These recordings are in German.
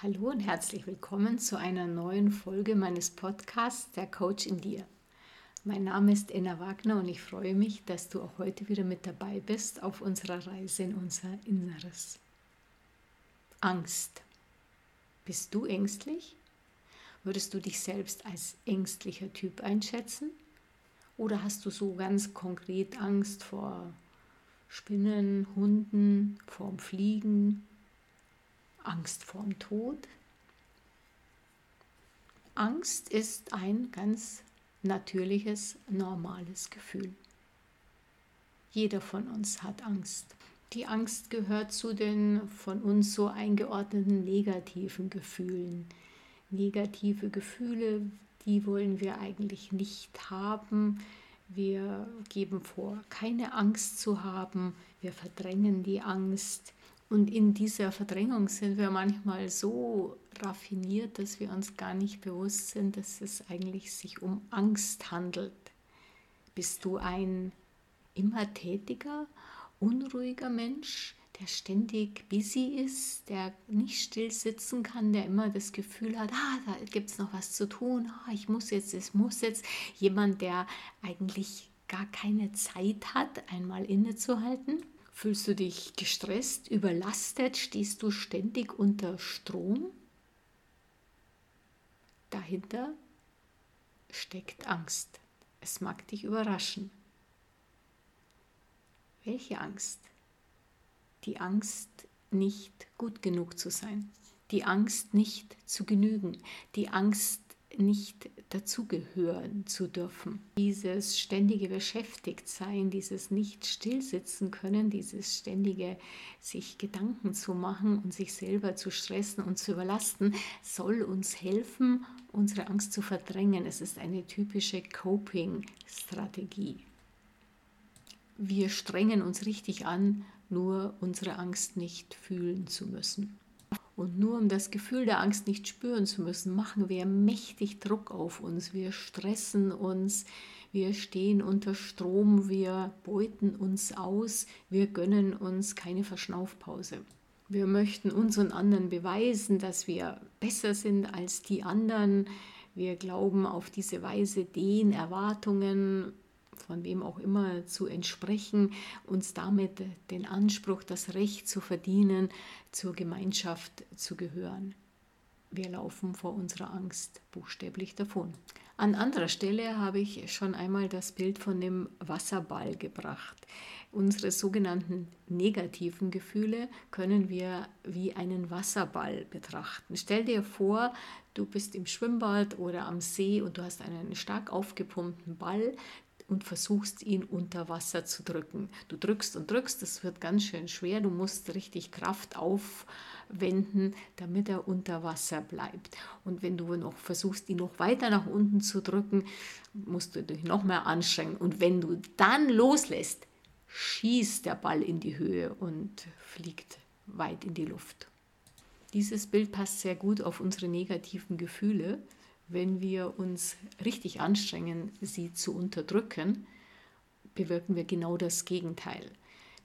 Hallo und herzlich willkommen zu einer neuen Folge meines Podcasts Der Coach in dir. Mein Name ist Enna Wagner und ich freue mich, dass du auch heute wieder mit dabei bist auf unserer Reise in unser Inneres. Angst. Bist du ängstlich? Würdest du dich selbst als ängstlicher Typ einschätzen? Oder hast du so ganz konkret Angst vor Spinnen, Hunden, vorm Fliegen, Angst vorm Tod. Angst ist ein ganz natürliches, normales Gefühl. Jeder von uns hat Angst. Die Angst gehört zu den von uns so eingeordneten negativen Gefühlen. Negative Gefühle, die wollen wir eigentlich nicht haben. Wir geben vor, keine Angst zu haben. Wir verdrängen die Angst. Und in dieser Verdrängung sind wir manchmal so raffiniert, dass wir uns gar nicht bewusst sind, dass es eigentlich sich um Angst handelt. Bist du ein immer tätiger, unruhiger Mensch, der ständig busy ist, der nicht still sitzen kann, der immer das Gefühl hat, ah, da gibt es noch was zu tun, ah, ich muss jetzt, es muss jetzt. Jemand, der eigentlich gar keine Zeit hat, einmal innezuhalten. Fühlst du dich gestresst, überlastet? Stehst du ständig unter Strom? Dahinter steckt Angst. Es mag dich überraschen. Welche Angst? Die Angst, nicht gut genug zu sein. Die Angst, nicht zu genügen. Die Angst, nicht dazugehören zu dürfen. Dieses ständige Beschäftigtsein, dieses nicht stillsitzen können, dieses ständige sich Gedanken zu machen und sich selber zu stressen und zu überlasten, soll uns helfen, unsere Angst zu verdrängen. Es ist eine typische Coping-Strategie. Wir strengen uns richtig an, nur unsere Angst nicht fühlen zu müssen. Und nur um das Gefühl der Angst nicht spüren zu müssen, machen wir mächtig Druck auf uns. Wir stressen uns, wir stehen unter Strom, wir beuten uns aus, wir gönnen uns keine Verschnaufpause. Wir möchten uns und anderen beweisen, dass wir besser sind als die anderen. Wir glauben auf diese Weise den Erwartungen von wem auch immer zu entsprechen, uns damit den Anspruch, das Recht zu verdienen, zur Gemeinschaft zu gehören. Wir laufen vor unserer Angst buchstäblich davon. An anderer Stelle habe ich schon einmal das Bild von dem Wasserball gebracht. Unsere sogenannten negativen Gefühle können wir wie einen Wasserball betrachten. Stell dir vor, du bist im Schwimmbad oder am See und du hast einen stark aufgepumpten Ball, und versuchst ihn unter Wasser zu drücken. Du drückst und drückst, das wird ganz schön schwer. Du musst richtig Kraft aufwenden, damit er unter Wasser bleibt. Und wenn du noch versuchst, ihn noch weiter nach unten zu drücken, musst du dich noch mehr anstrengen. Und wenn du dann loslässt, schießt der Ball in die Höhe und fliegt weit in die Luft. Dieses Bild passt sehr gut auf unsere negativen Gefühle wenn wir uns richtig anstrengen, sie zu unterdrücken, bewirken wir genau das Gegenteil.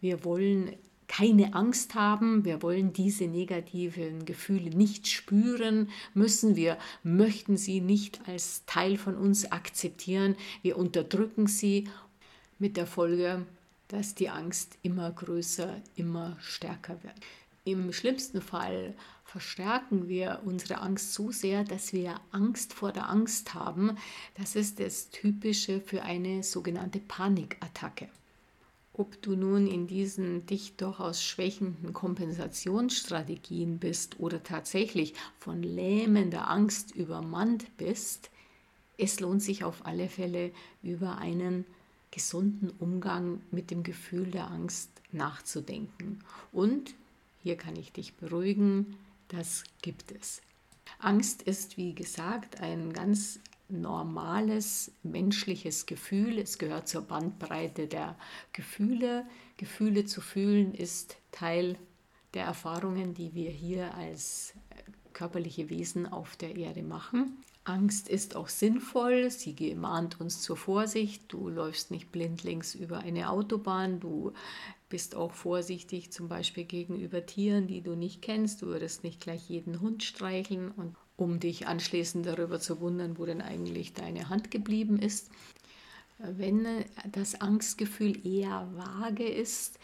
Wir wollen keine Angst haben, wir wollen diese negativen Gefühle nicht spüren müssen, wir möchten sie nicht als Teil von uns akzeptieren, wir unterdrücken sie mit der Folge, dass die Angst immer größer, immer stärker wird. Im schlimmsten Fall verstärken wir unsere Angst so sehr, dass wir Angst vor der Angst haben. Das ist das Typische für eine sogenannte Panikattacke. Ob du nun in diesen dich durchaus schwächenden Kompensationsstrategien bist oder tatsächlich von lähmender Angst übermannt bist, es lohnt sich auf alle Fälle über einen gesunden Umgang mit dem Gefühl der Angst nachzudenken. Und hier kann ich dich beruhigen, das gibt es. Angst ist, wie gesagt, ein ganz normales menschliches Gefühl. Es gehört zur Bandbreite der Gefühle. Gefühle zu fühlen ist Teil der Erfahrungen, die wir hier als körperliche Wesen auf der Erde machen. Angst ist auch sinnvoll, sie mahnt uns zur Vorsicht. Du läufst nicht blindlings über eine Autobahn, du bist auch vorsichtig zum Beispiel gegenüber Tieren, die du nicht kennst. Du würdest nicht gleich jeden Hund streicheln und um dich anschließend darüber zu wundern, wo denn eigentlich deine Hand geblieben ist. Wenn das Angstgefühl eher vage ist,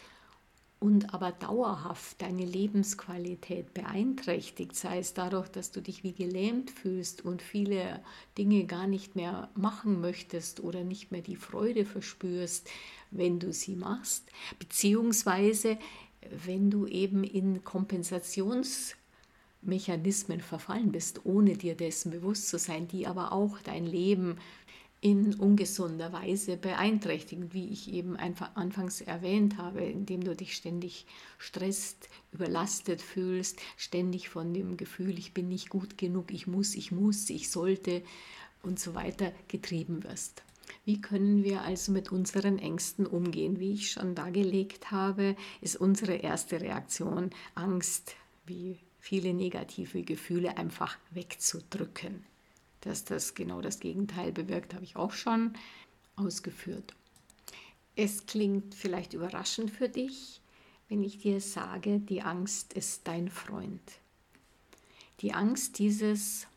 und aber dauerhaft deine Lebensqualität beeinträchtigt, sei es dadurch, dass du dich wie gelähmt fühlst und viele Dinge gar nicht mehr machen möchtest oder nicht mehr die Freude verspürst, wenn du sie machst, beziehungsweise wenn du eben in Kompensationsmechanismen verfallen bist, ohne dir dessen bewusst zu sein, die aber auch dein Leben in ungesunder Weise beeinträchtigen, wie ich eben einfach anfangs erwähnt habe, indem du dich ständig stresst, überlastet fühlst, ständig von dem Gefühl, ich bin nicht gut genug, ich muss, ich muss, ich sollte und so weiter getrieben wirst. Wie können wir also mit unseren Ängsten umgehen? Wie ich schon dargelegt habe, ist unsere erste Reaktion Angst, wie viele negative Gefühle einfach wegzudrücken. Dass das genau das Gegenteil bewirkt, habe ich auch schon ausgeführt. Es klingt vielleicht überraschend für dich, wenn ich dir sage, die Angst ist dein Freund. Die Angst, dieses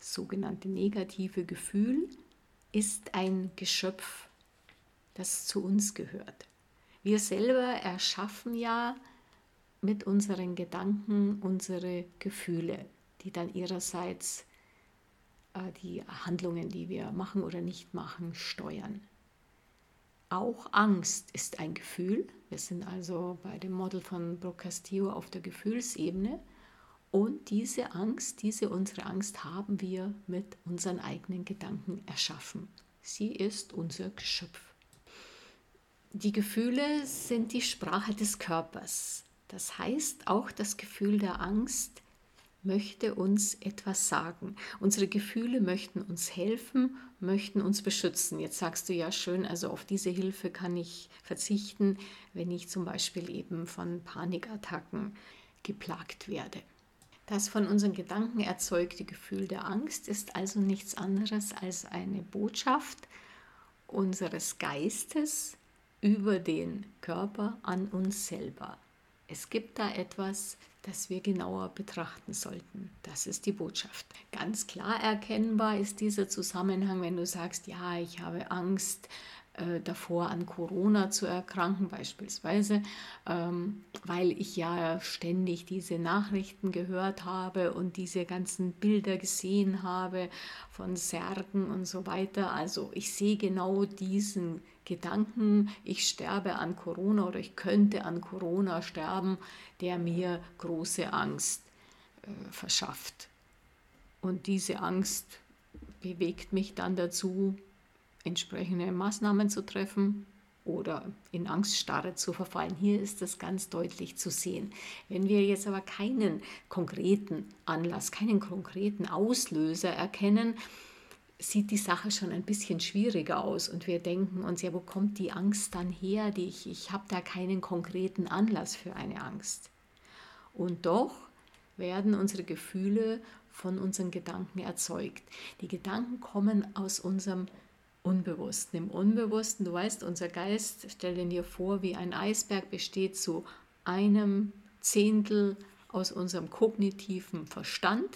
sogenannte negative Gefühl, ist ein Geschöpf, das zu uns gehört. Wir selber erschaffen ja mit unseren Gedanken unsere Gefühle, die dann ihrerseits die Handlungen, die wir machen oder nicht machen, steuern. Auch Angst ist ein Gefühl. Wir sind also bei dem Model von Brooke Castillo auf der Gefühlsebene. Und diese Angst, diese unsere Angst haben wir mit unseren eigenen Gedanken erschaffen. Sie ist unser Geschöpf. Die Gefühle sind die Sprache des Körpers. Das heißt, auch das Gefühl der Angst möchte uns etwas sagen. Unsere Gefühle möchten uns helfen, möchten uns beschützen. Jetzt sagst du ja schön, also auf diese Hilfe kann ich verzichten, wenn ich zum Beispiel eben von Panikattacken geplagt werde. Das von unseren Gedanken erzeugte Gefühl der Angst ist also nichts anderes als eine Botschaft unseres Geistes über den Körper an uns selber. Es gibt da etwas, das wir genauer betrachten sollten. Das ist die Botschaft. Ganz klar erkennbar ist dieser Zusammenhang, wenn du sagst, ja, ich habe Angst äh, davor, an Corona zu erkranken, beispielsweise, ähm, weil ich ja ständig diese Nachrichten gehört habe und diese ganzen Bilder gesehen habe von Särgen und so weiter. Also ich sehe genau diesen Gedanken, ich sterbe an Corona oder ich könnte an Corona sterben, der mir große Angst äh, verschafft. Und diese Angst bewegt mich dann dazu, entsprechende Maßnahmen zu treffen oder in Angststarre zu verfallen. Hier ist das ganz deutlich zu sehen. Wenn wir jetzt aber keinen konkreten Anlass, keinen konkreten Auslöser erkennen, sieht die Sache schon ein bisschen schwieriger aus und wir denken uns, ja, wo kommt die Angst dann her? Die ich ich habe da keinen konkreten Anlass für eine Angst. Und doch werden unsere Gefühle von unseren Gedanken erzeugt. Die Gedanken kommen aus unserem Unbewussten. Im Unbewussten, du weißt, unser Geist, stell dir vor, wie ein Eisberg besteht zu einem Zehntel aus unserem kognitiven Verstand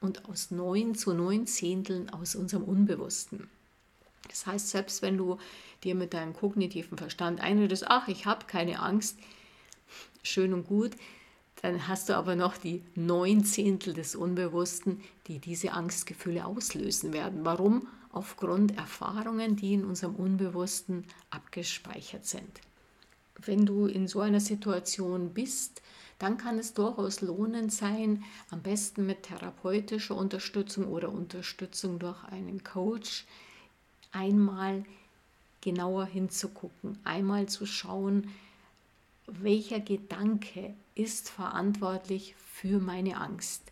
und aus neun zu neun Zehnteln aus unserem Unbewussten. Das heißt, selbst wenn du dir mit deinem kognitiven Verstand einredest, ach, ich habe keine Angst, schön und gut, dann hast du aber noch die neun Zehntel des Unbewussten, die diese Angstgefühle auslösen werden. Warum? Aufgrund Erfahrungen, die in unserem Unbewussten abgespeichert sind. Wenn du in so einer Situation bist, dann kann es durchaus lohnend sein, am besten mit therapeutischer Unterstützung oder Unterstützung durch einen Coach einmal genauer hinzugucken, einmal zu schauen, welcher Gedanke ist verantwortlich für meine Angst.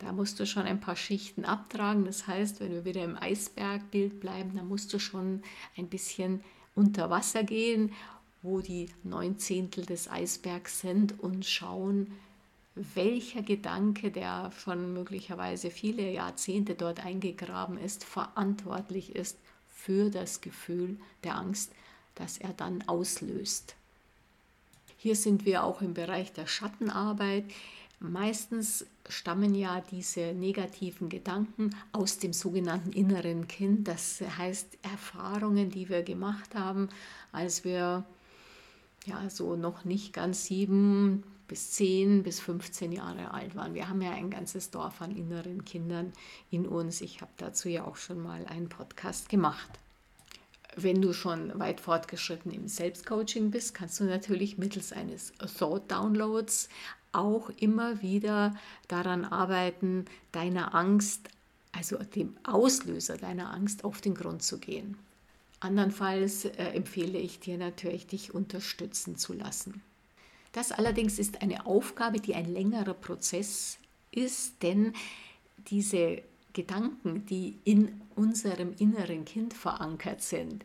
Da musst du schon ein paar Schichten abtragen. Das heißt, wenn wir wieder im Eisbergbild bleiben, dann musst du schon ein bisschen unter Wasser gehen, wo die neun Zehntel des Eisbergs sind und schauen, welcher Gedanke, der schon möglicherweise viele Jahrzehnte dort eingegraben ist, verantwortlich ist für das Gefühl der Angst, das er dann auslöst. Hier sind wir auch im Bereich der Schattenarbeit. Meistens stammen ja diese negativen Gedanken aus dem sogenannten inneren Kind. Das heißt Erfahrungen, die wir gemacht haben, als wir ja so noch nicht ganz sieben bis zehn bis 15 Jahre alt waren. Wir haben ja ein ganzes Dorf an inneren Kindern in uns. Ich habe dazu ja auch schon mal einen Podcast gemacht. Wenn du schon weit fortgeschritten im Selbstcoaching bist, kannst du natürlich mittels eines Thought Downloads auch immer wieder daran arbeiten, deiner Angst, also dem Auslöser deiner Angst auf den Grund zu gehen. Andernfalls äh, empfehle ich dir natürlich, dich unterstützen zu lassen. Das allerdings ist eine Aufgabe, die ein längerer Prozess ist, denn diese Gedanken, die in unserem inneren Kind verankert sind,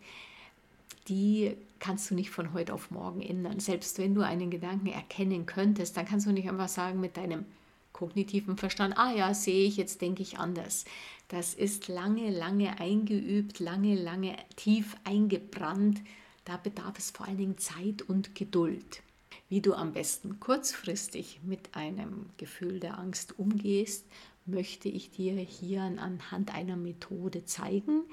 die kannst du nicht von heute auf morgen ändern. Selbst wenn du einen Gedanken erkennen könntest, dann kannst du nicht einfach sagen mit deinem kognitiven Verstand, ah ja, sehe ich, jetzt denke ich anders. Das ist lange, lange eingeübt, lange, lange tief eingebrannt. Da bedarf es vor allen Dingen Zeit und Geduld. Wie du am besten kurzfristig mit einem Gefühl der Angst umgehst, möchte ich dir hier anhand einer Methode zeigen,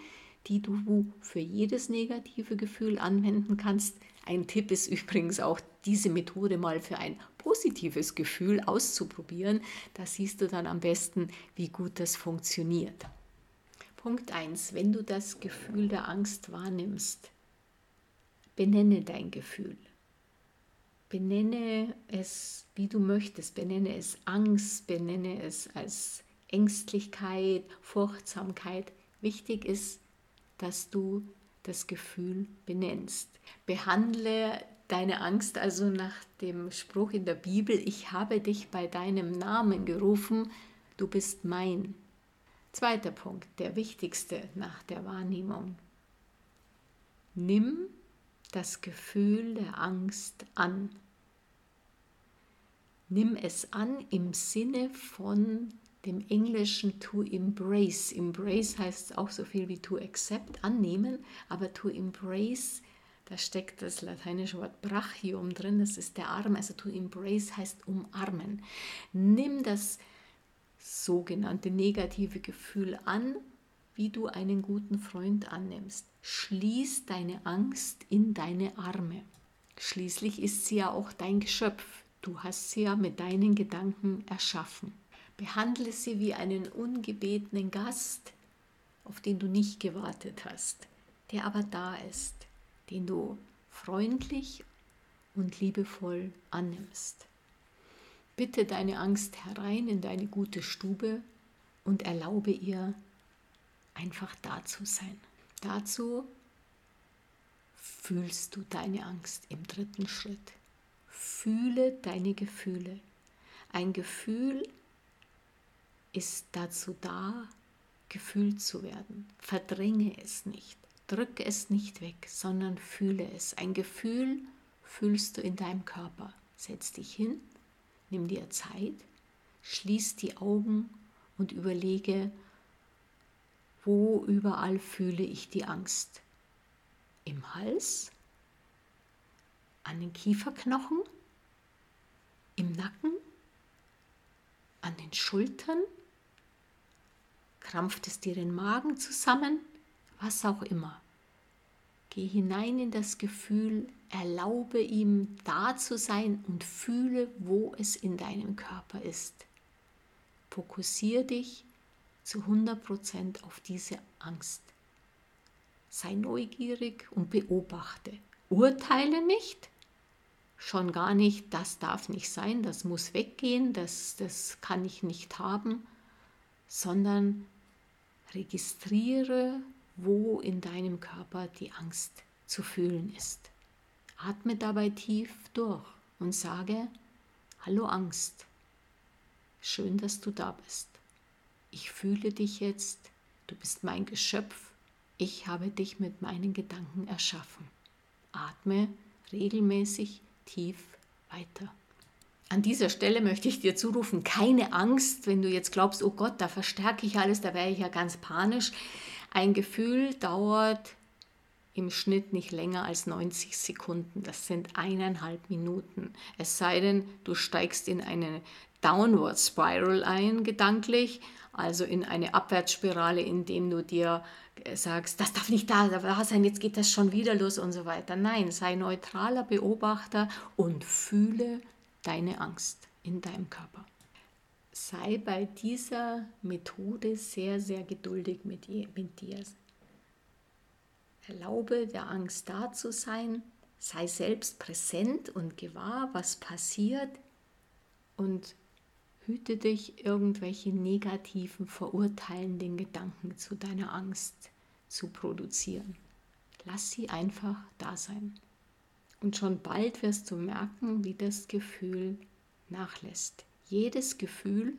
die du für jedes negative Gefühl anwenden kannst. Ein Tipp ist übrigens auch, diese Methode mal für ein positives Gefühl auszuprobieren. Da siehst du dann am besten, wie gut das funktioniert. Punkt 1. Wenn du das Gefühl der Angst wahrnimmst, benenne dein Gefühl. Benenne es, wie du möchtest. Benenne es Angst, benenne es als Ängstlichkeit, Furchtsamkeit. Wichtig ist, dass du das Gefühl benennst. Behandle deine Angst also nach dem Spruch in der Bibel, ich habe dich bei deinem Namen gerufen, du bist mein. Zweiter Punkt, der wichtigste nach der Wahrnehmung. Nimm das Gefühl der Angst an. Nimm es an im Sinne von dem Englischen to embrace. Embrace heißt auch so viel wie to accept, annehmen, aber to embrace, da steckt das lateinische Wort brachium drin, das ist der Arm, also to embrace heißt umarmen. Nimm das sogenannte negative Gefühl an, wie du einen guten Freund annimmst. Schließ deine Angst in deine Arme. Schließlich ist sie ja auch dein Geschöpf. Du hast sie ja mit deinen Gedanken erschaffen. Behandle sie wie einen ungebetenen Gast, auf den du nicht gewartet hast, der aber da ist, den du freundlich und liebevoll annimmst. Bitte deine Angst herein in deine gute Stube und erlaube ihr, einfach da zu sein. Dazu fühlst du deine Angst im dritten Schritt. Fühle deine Gefühle. Ein Gefühl ist dazu da, gefühlt zu werden. Verdränge es nicht, drücke es nicht weg, sondern fühle es. Ein Gefühl fühlst du in deinem Körper. Setz dich hin, nimm dir Zeit, schließ die Augen und überlege, wo überall fühle ich die Angst. Im Hals, an den Kieferknochen, im Nacken, an den Schultern, krampft es dir den Magen zusammen, was auch immer. Geh hinein in das Gefühl, erlaube ihm da zu sein und fühle, wo es in deinem Körper ist. Fokussiere dich zu 100% auf diese Angst. Sei neugierig und beobachte. Urteile nicht, schon gar nicht, das darf nicht sein, das muss weggehen, das, das kann ich nicht haben, sondern Registriere, wo in deinem Körper die Angst zu fühlen ist. Atme dabei tief durch und sage, Hallo Angst, schön, dass du da bist. Ich fühle dich jetzt, du bist mein Geschöpf, ich habe dich mit meinen Gedanken erschaffen. Atme regelmäßig tief weiter. An dieser Stelle möchte ich dir zurufen, keine Angst, wenn du jetzt glaubst, oh Gott, da verstärke ich alles, da wäre ich ja ganz panisch. Ein Gefühl dauert im Schnitt nicht länger als 90 Sekunden. Das sind eineinhalb Minuten. Es sei denn, du steigst in eine Downward Spiral ein, gedanklich, also in eine Abwärtsspirale, indem du dir äh, sagst, das darf nicht da, da sein, jetzt geht das schon wieder los und so weiter. Nein, sei neutraler Beobachter und fühle deine Angst in deinem Körper. Sei bei dieser Methode sehr, sehr geduldig mit, mit dir. Erlaube der Angst da zu sein, sei selbst präsent und gewahr, was passiert und hüte dich, irgendwelche negativen, verurteilenden Gedanken zu deiner Angst zu produzieren. Lass sie einfach da sein. Und schon bald wirst du merken, wie das Gefühl nachlässt. Jedes Gefühl,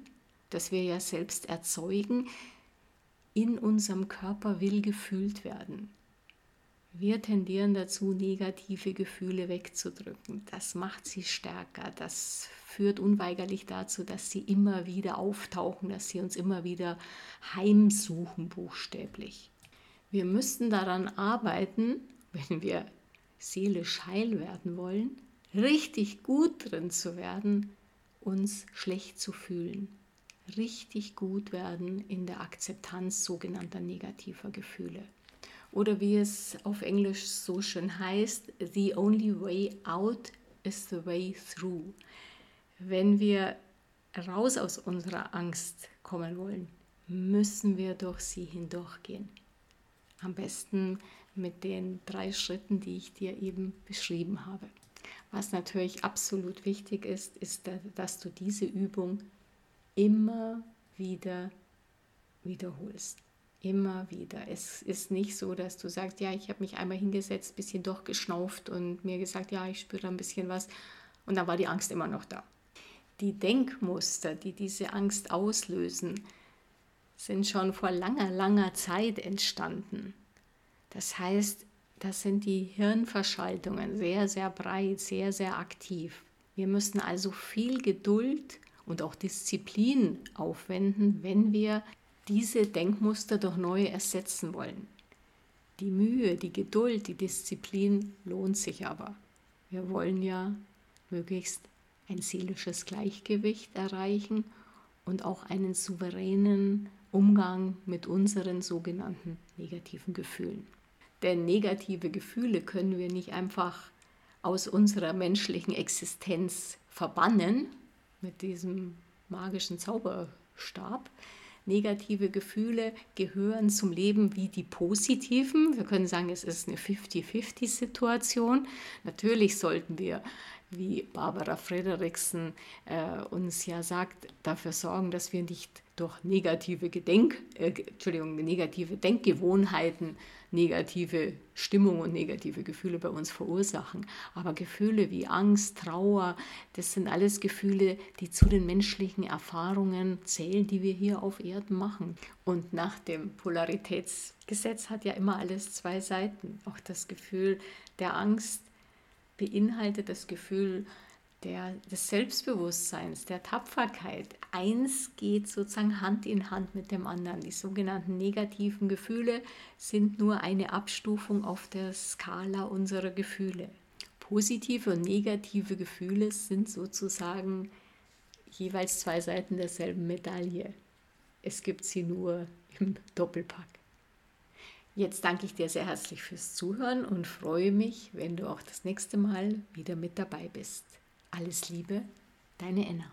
das wir ja selbst erzeugen, in unserem Körper will gefühlt werden. Wir tendieren dazu, negative Gefühle wegzudrücken. Das macht sie stärker. Das führt unweigerlich dazu, dass sie immer wieder auftauchen, dass sie uns immer wieder heimsuchen, buchstäblich. Wir müssen daran arbeiten, wenn wir seelisch heil werden wollen, richtig gut drin zu werden, uns schlecht zu fühlen. Richtig gut werden in der Akzeptanz sogenannter negativer Gefühle oder wie es auf Englisch so schön heißt, The only way out is the way through. Wenn wir raus aus unserer Angst kommen wollen, müssen wir durch sie hindurchgehen. Am besten mit den drei Schritten, die ich dir eben beschrieben habe. Was natürlich absolut wichtig ist, ist, dass du diese Übung immer wieder wiederholst immer wieder. Es ist nicht so, dass du sagst, ja, ich habe mich einmal hingesetzt, bisschen durchgeschnauft und mir gesagt, ja, ich spüre ein bisschen was und dann war die Angst immer noch da. Die Denkmuster, die diese Angst auslösen, sind schon vor langer, langer Zeit entstanden. Das heißt, das sind die Hirnverschaltungen sehr, sehr breit, sehr, sehr aktiv. Wir müssen also viel Geduld und auch Disziplin aufwenden, wenn wir diese Denkmuster durch neue ersetzen wollen. Die Mühe, die Geduld, die Disziplin lohnt sich aber. Wir wollen ja möglichst ein seelisches Gleichgewicht erreichen und auch einen souveränen Umgang mit unseren sogenannten negativen Gefühlen. Denn negative Gefühle können wir nicht einfach aus unserer menschlichen Existenz verbannen mit diesem magischen Zauberstab, Negative Gefühle gehören zum Leben wie die positiven. Wir können sagen, es ist eine 50-50-Situation. Natürlich sollten wir, wie Barbara Frederiksen äh, uns ja sagt, dafür sorgen, dass wir nicht durch negative, Gedenk, äh, Entschuldigung, negative Denkgewohnheiten negative Stimmung und negative Gefühle bei uns verursachen. Aber Gefühle wie Angst, Trauer, das sind alles Gefühle, die zu den menschlichen Erfahrungen zählen, die wir hier auf Erden machen. Und nach dem Polaritätsgesetz hat ja immer alles zwei Seiten. Auch das Gefühl der Angst beinhaltet das Gefühl der, des Selbstbewusstseins, der Tapferkeit. Eins geht sozusagen Hand in Hand mit dem anderen. Die sogenannten negativen Gefühle sind nur eine Abstufung auf der Skala unserer Gefühle. Positive und negative Gefühle sind sozusagen jeweils zwei Seiten derselben Medaille. Es gibt sie nur im Doppelpack. Jetzt danke ich dir sehr herzlich fürs Zuhören und freue mich, wenn du auch das nächste Mal wieder mit dabei bist. Alles Liebe, deine Enna.